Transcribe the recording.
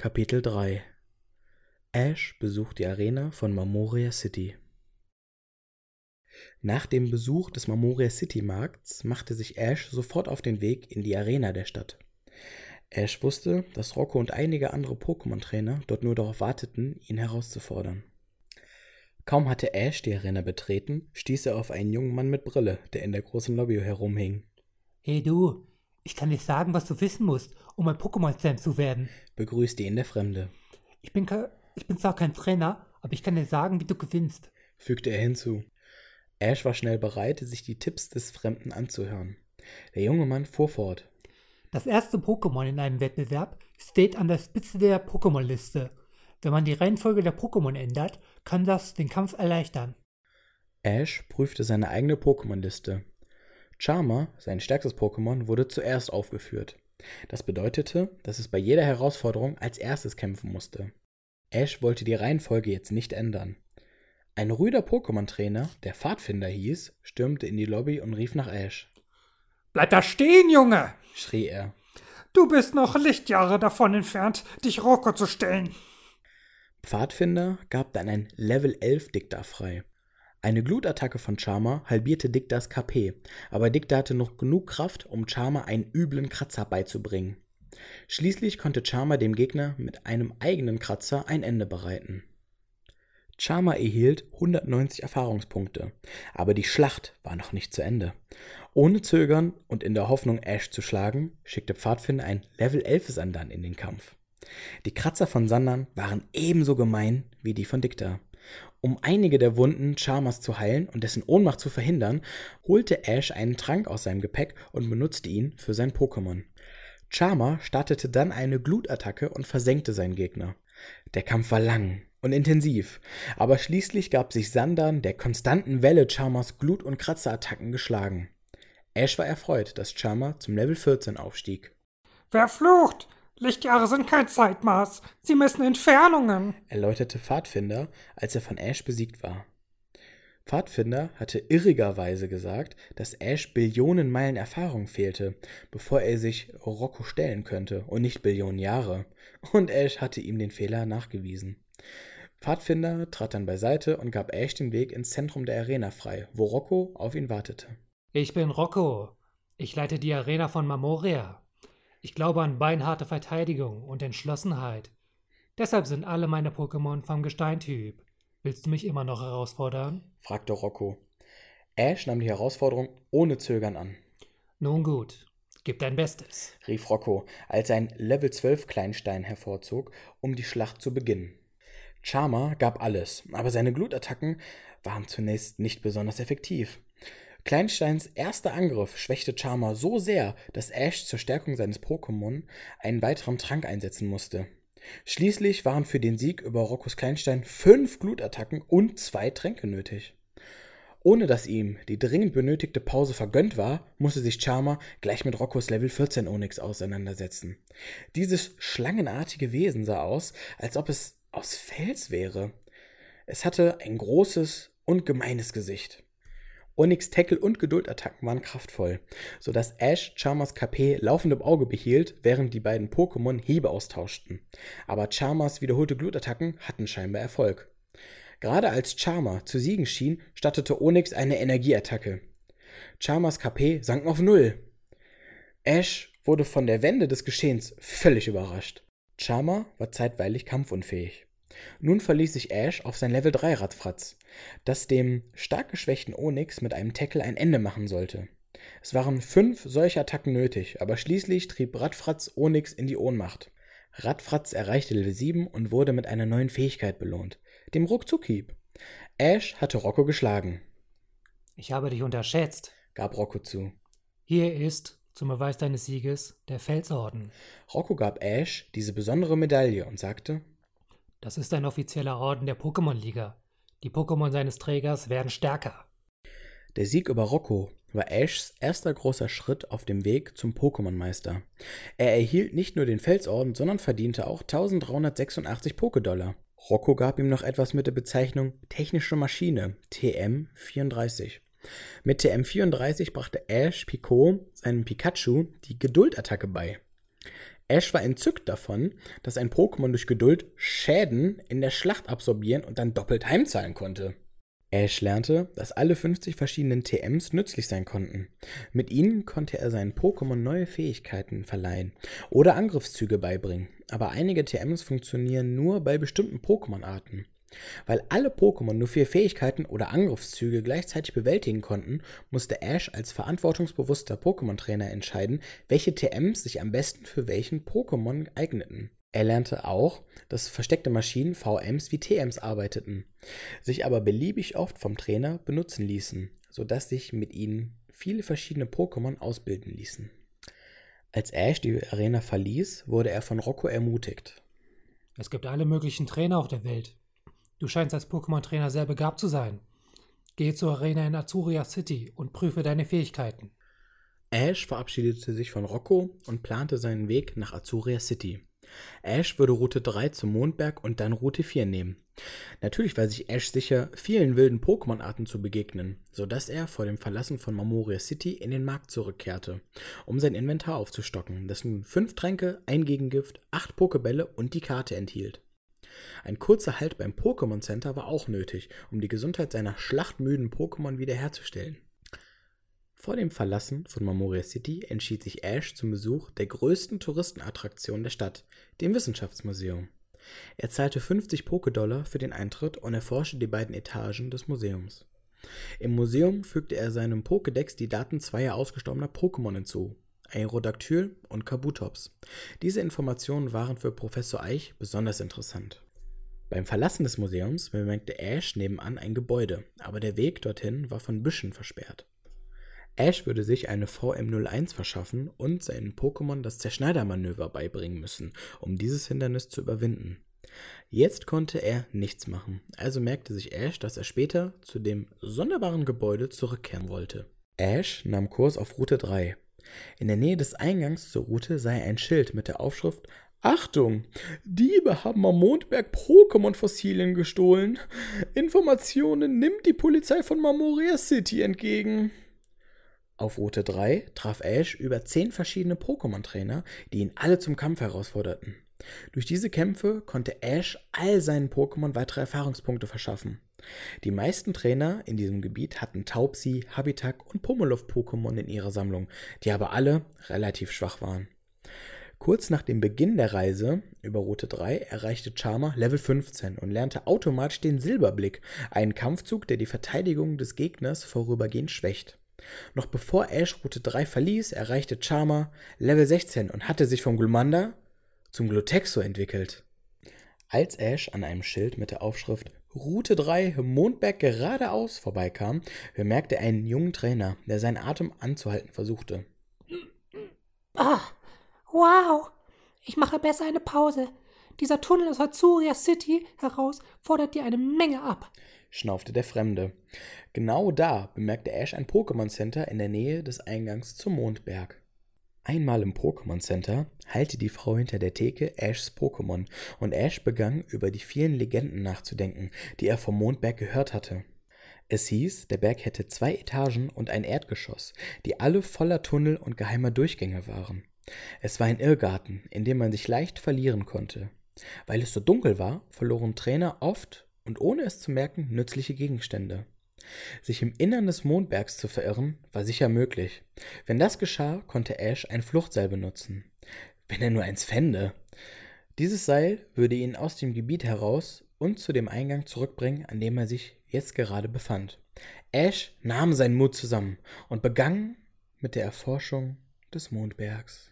Kapitel 3 Ash besucht die Arena von Marmoria City. Nach dem Besuch des Marmoria City Markts machte sich Ash sofort auf den Weg in die Arena der Stadt. Ash wusste, dass Rocco und einige andere Pokémon-Trainer dort nur darauf warteten, ihn herauszufordern. Kaum hatte Ash die Arena betreten, stieß er auf einen jungen Mann mit Brille, der in der großen Lobby herumhing. Hey du, ich kann dir sagen, was du wissen musst, um ein Pokémon-Fan zu werden, begrüßte ihn der Fremde. Ich bin, ich bin zwar kein Trainer, aber ich kann dir sagen, wie du gewinnst, fügte er hinzu. Ash war schnell bereit, sich die Tipps des Fremden anzuhören. Der junge Mann fuhr fort. Das erste Pokémon in einem Wettbewerb steht an der Spitze der Pokémon-Liste. Wenn man die Reihenfolge der Pokémon ändert, kann das den Kampf erleichtern. Ash prüfte seine eigene Pokémon-Liste. Charmer, sein stärkstes Pokémon, wurde zuerst aufgeführt. Das bedeutete, dass es bei jeder Herausforderung als erstes kämpfen musste. Ash wollte die Reihenfolge jetzt nicht ändern. Ein rüder Pokémon-Trainer, der Pfadfinder hieß, stürmte in die Lobby und rief nach Ash. Bleib da stehen, Junge! schrie er. Du bist noch Lichtjahre davon entfernt, dich Rocco zu stellen. Pfadfinder gab dann ein Level 11 Diktar frei. Eine Glutattacke von Charmer halbierte Diktas KP, aber Dikta hatte noch genug Kraft, um Charmer einen üblen Kratzer beizubringen. Schließlich konnte Charmer dem Gegner mit einem eigenen Kratzer ein Ende bereiten. Charmer erhielt 190 Erfahrungspunkte, aber die Schlacht war noch nicht zu Ende. Ohne Zögern und in der Hoffnung, Ash zu schlagen, schickte Pfadfinder ein Level 11 Sandan in den Kampf. Die Kratzer von Sandern waren ebenso gemein wie die von Dikta. Um einige der Wunden Charmers zu heilen und dessen Ohnmacht zu verhindern, holte Ash einen Trank aus seinem Gepäck und benutzte ihn für sein Pokémon. Charmer startete dann eine Glutattacke und versenkte seinen Gegner. Der Kampf war lang und intensiv, aber schließlich gab sich Sandan der konstanten Welle Charmers Glut- und Kratzerattacken geschlagen. Ash war erfreut, dass Charmer zum Level 14 aufstieg. Verflucht! Lichtjahre sind kein Zeitmaß. Sie messen Entfernungen, erläuterte Pfadfinder, als er von Ash besiegt war. Pfadfinder hatte irrigerweise gesagt, dass Ash Billionen Meilen Erfahrung fehlte, bevor er sich Rocco stellen könnte, und nicht Billionen Jahre. Und Ash hatte ihm den Fehler nachgewiesen. Pfadfinder trat dann beiseite und gab Ash den Weg ins Zentrum der Arena frei, wo Rocco auf ihn wartete. Ich bin Rocco. Ich leite die Arena von Mamoria. Ich glaube an beinharte Verteidigung und Entschlossenheit. Deshalb sind alle meine Pokémon vom Gesteintyp. Willst du mich immer noch herausfordern? fragte Rocco. Ash nahm die Herausforderung ohne Zögern an. Nun gut, gib dein Bestes, rief Rocco, als er ein Level 12 Kleinstein hervorzog, um die Schlacht zu beginnen. Charmer gab alles, aber seine Glutattacken waren zunächst nicht besonders effektiv. Kleinsteins erster Angriff schwächte Charmer so sehr, dass Ash zur Stärkung seines Pokémon einen weiteren Trank einsetzen musste. Schließlich waren für den Sieg über Roccos Kleinstein fünf Glutattacken und zwei Tränke nötig. Ohne dass ihm die dringend benötigte Pause vergönnt war, musste sich Charmer gleich mit Roccos Level 14 Onyx auseinandersetzen. Dieses schlangenartige Wesen sah aus, als ob es aus Fels wäre. Es hatte ein großes und gemeines Gesicht. Onyx Tackle und Geduldattacken waren kraftvoll, sodass Ash Charmers KP laufend im Auge behielt, während die beiden Pokémon Hiebe austauschten. Aber Charmers wiederholte Glutattacken hatten scheinbar Erfolg. Gerade als Charmer zu siegen schien, startete Onyx eine Energieattacke. Charmers KP sank auf Null. Ash wurde von der Wende des Geschehens völlig überrascht. Charmer war zeitweilig kampfunfähig. Nun verließ sich Ash auf sein Level 3 Radfratz, das dem stark geschwächten Onyx mit einem Tackle ein Ende machen sollte. Es waren fünf solcher Attacken nötig, aber schließlich trieb Radfratz Onyx in die Ohnmacht. Radfratz erreichte Level 7 und wurde mit einer neuen Fähigkeit belohnt, dem Ruckzuckhieb. Ash hatte Rocco geschlagen. Ich habe dich unterschätzt, gab Rocco zu. Hier ist, zum Beweis deines Sieges, der Felsorden. Rocco gab Ash diese besondere Medaille und sagte, das ist ein offizieller Orden der Pokémon-Liga. Die Pokémon seines Trägers werden stärker. Der Sieg über Rocco war Ashs erster großer Schritt auf dem Weg zum Pokémon-Meister. Er erhielt nicht nur den Felsorden, sondern verdiente auch 1386 Pokédollar. Rocco gab ihm noch etwas mit der Bezeichnung Technische Maschine, TM34. Mit TM34 brachte Ash Picot seinem Pikachu die Geduldattacke bei. Ash war entzückt davon, dass ein Pokémon durch Geduld Schäden in der Schlacht absorbieren und dann doppelt heimzahlen konnte. Ash lernte, dass alle 50 verschiedenen TMs nützlich sein konnten. Mit ihnen konnte er seinen Pokémon neue Fähigkeiten verleihen oder Angriffszüge beibringen, aber einige TMs funktionieren nur bei bestimmten Pokémon-Arten. Weil alle Pokémon nur vier Fähigkeiten oder Angriffszüge gleichzeitig bewältigen konnten, musste Ash als verantwortungsbewusster Pokémon-Trainer entscheiden, welche TMs sich am besten für welchen Pokémon eigneten. Er lernte auch, dass versteckte Maschinen VMs wie TMs arbeiteten, sich aber beliebig oft vom Trainer benutzen ließen, sodass sich mit ihnen viele verschiedene Pokémon ausbilden ließen. Als Ash die Arena verließ, wurde er von Rocco ermutigt. Es gibt alle möglichen Trainer auf der Welt. Du scheinst als Pokémon-Trainer sehr begabt zu sein. Gehe zur Arena in Azuria City und prüfe deine Fähigkeiten. Ash verabschiedete sich von Rocco und plante seinen Weg nach Azuria City. Ash würde Route 3 zum Mondberg und dann Route 4 nehmen. Natürlich war sich Ash sicher, vielen wilden Pokémon-Arten zu begegnen, sodass er vor dem Verlassen von Mamoria City in den Markt zurückkehrte, um sein Inventar aufzustocken, das nun fünf Tränke, ein Gegengift, acht Pokebälle und die Karte enthielt. Ein kurzer Halt beim Pokémon Center war auch nötig, um die Gesundheit seiner schlachtmüden Pokémon wiederherzustellen. Vor dem Verlassen von Mamoria City entschied sich Ash zum Besuch der größten Touristenattraktion der Stadt, dem Wissenschaftsmuseum. Er zahlte 50 Pokédollar für den Eintritt und erforschte die beiden Etagen des Museums. Im Museum fügte er seinem Pokédex die Daten zweier ausgestorbener Pokémon hinzu, Aerodactyl und Kabutops. Diese Informationen waren für Professor Eich besonders interessant. Beim Verlassen des Museums bemerkte Ash nebenan ein Gebäude, aber der Weg dorthin war von Büschen versperrt. Ash würde sich eine VM01 verschaffen und seinen Pokémon das Zerschneidermanöver beibringen müssen, um dieses Hindernis zu überwinden. Jetzt konnte er nichts machen, also merkte sich Ash, dass er später zu dem sonderbaren Gebäude zurückkehren wollte. Ash nahm Kurs auf Route 3. In der Nähe des Eingangs zur Route sei ein Schild mit der Aufschrift Achtung! Diebe haben am Mondberg Pokémon-Fossilien gestohlen. Informationen nimmt die Polizei von Mamoria City entgegen. Auf Route 3 traf Ash über zehn verschiedene Pokémon-Trainer, die ihn alle zum Kampf herausforderten. Durch diese Kämpfe konnte Ash all seinen Pokémon weitere Erfahrungspunkte verschaffen. Die meisten Trainer in diesem Gebiet hatten Taubsi, Habitak und Pummeluff-Pokémon in ihrer Sammlung, die aber alle relativ schwach waren. Kurz nach dem Beginn der Reise über Route 3 erreichte Charmer Level 15 und lernte automatisch den Silberblick, einen Kampfzug, der die Verteidigung des Gegners vorübergehend schwächt. Noch bevor Ash Route 3 verließ, erreichte Charmer Level 16 und hatte sich vom Glumanda zum Glutexo entwickelt. Als Ash an einem Schild mit der Aufschrift Route 3 Mondberg geradeaus vorbeikam, bemerkte er einen jungen Trainer, der seinen Atem anzuhalten versuchte. Ah, wow! Ich mache besser eine Pause. Dieser Tunnel aus Azuria City heraus fordert dir eine Menge ab schnaufte der Fremde. Genau da bemerkte Ash ein Pokémon Center in der Nähe des Eingangs zum Mondberg. Einmal im Pokémon Center heilte die Frau hinter der Theke Ashs Pokémon und Ash begann über die vielen Legenden nachzudenken, die er vom Mondberg gehört hatte. Es hieß, der Berg hätte zwei Etagen und ein Erdgeschoss, die alle voller Tunnel und geheimer Durchgänge waren. Es war ein Irrgarten, in dem man sich leicht verlieren konnte. Weil es so dunkel war, verloren Trainer oft und ohne es zu merken nützliche Gegenstände. Sich im Innern des Mondbergs zu verirren, war sicher möglich. Wenn das geschah, konnte Ash ein Fluchtseil benutzen. Wenn er nur eins fände. Dieses Seil würde ihn aus dem Gebiet heraus und zu dem Eingang zurückbringen, an dem er sich jetzt gerade befand. Ash nahm seinen Mut zusammen und begann mit der Erforschung des Mondbergs.